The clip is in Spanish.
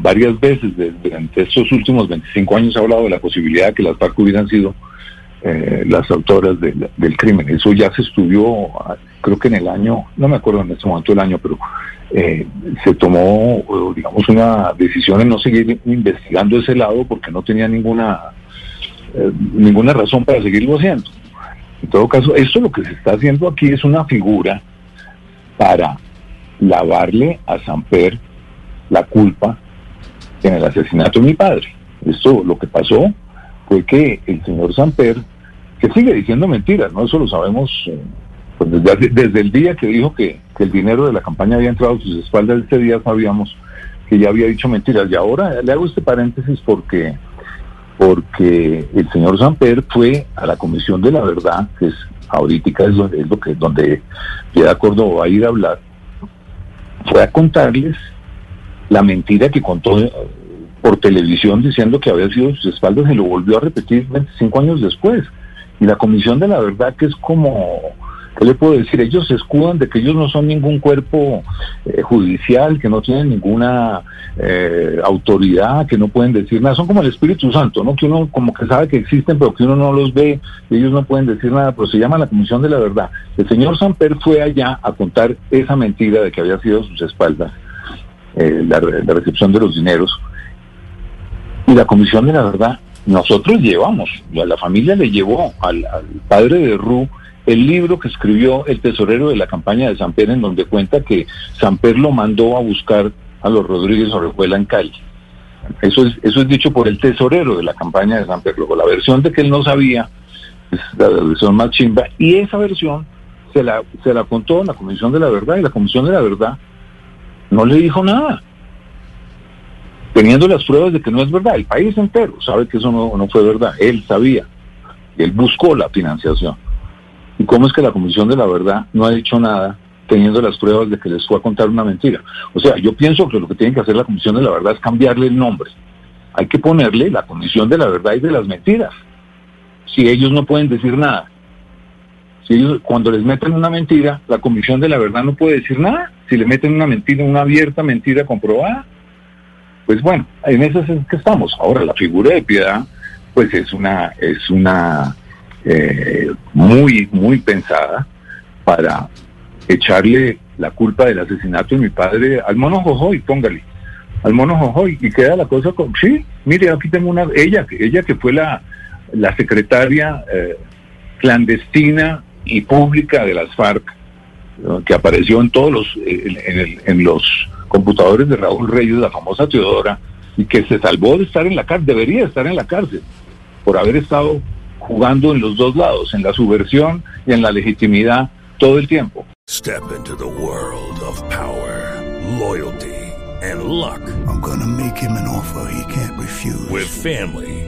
Varias veces de- durante estos últimos 25 años ha hablado de la posibilidad de que las FARC hubieran sido eh, las autoras del, crimen. Eso ya se estudió, ah, creo que en el año, no me acuerdo en este momento el año, pero eh, se tomó, digamos, una decisión en no seguir investigando ese lado porque no tenía ninguna, eh, ninguna razón para seguirlo haciendo. En todo caso, esto lo que se está haciendo aquí es una figura para lavarle a Samper la culpa en el asesinato de mi padre. Esto lo que pasó fue que el señor Samper, que sigue diciendo mentiras, ¿no? Eso lo sabemos eh, pues desde, desde el día que dijo que, que el dinero de la campaña había entrado a sus espaldas, ese día sabíamos que ya había dicho mentiras. Y ahora le hago este paréntesis porque porque el señor Samper fue a la Comisión de la Verdad, que es ahorita es, lo- es lo que donde Piedad Córdoba va a ir a hablar, fue a contarles la mentira que contó eh, por televisión diciendo que había sido sus espaldas y lo volvió a repetir 25 años después. Y la Comisión de la Verdad, que es como, ¿qué le puedo decir? Ellos se escudan de que ellos no son ningún cuerpo eh, judicial, que no tienen ninguna eh, autoridad, que no pueden decir nada. Son como el Espíritu Santo, ¿no? Que uno como que sabe que existen, pero que uno no los ve ellos no pueden decir nada, pero se llama la Comisión de la Verdad. El señor Samper fue allá a contar esa mentira de que había sido a sus espaldas eh, la, la recepción de los dineros. Y la Comisión de la Verdad, nosotros llevamos, la, la familia le llevó al, padre de Ru el libro que escribió el tesorero de la campaña de Samper, en donde cuenta que Samper lo mandó a buscar a los Rodríguez Orejuela en Cali. Eso es, eso es dicho por el tesorero de la campaña de Samper. Luego, la versión de que él no sabía es la versión más chimba, y esa versión se la, se la contó la Comisión de la Verdad, y la Comisión de la Verdad no le dijo nada. Teniendo las pruebas de que no es verdad, el país entero sabe que eso no, no fue verdad, él sabía, él buscó la financiación. ¿Y cómo es que la Comisión de la Verdad no ha dicho nada teniendo las pruebas de que les fue a contar una mentira? O sea, yo pienso que lo que tiene que hacer la Comisión de la Verdad es cambiarle el nombre. Hay que ponerle la Comisión de la Verdad y de las Mentiras. Si ellos no pueden decir nada. Si ellos, cuando les meten una mentira, la Comisión de la Verdad no puede decir nada. Si le meten una mentira, una abierta mentira comprobada, pues bueno, en eso es que estamos. Ahora, la figura de piedad, pues es una, es una eh, muy, muy pensada para echarle la culpa del asesinato de mi padre al mono Jojoy, póngale, al mono Jojoy, y queda la cosa con, sí, mire, aquí tengo una, ella, ella que fue la, la secretaria eh, clandestina y pública de las FARC, ¿no? que apareció en todos los, eh, en, en el- en los computadores de Raúl Reyes, la famosa Teodora, y que se salvó de estar en la cárcel, debería estar en la cárcel, por haber estado jugando en los dos lados, en la subversión y en la legitimidad todo el tiempo. Step into the world of power, loyalty, and luck. I'm gonna make him an offer he can't refuse. With family,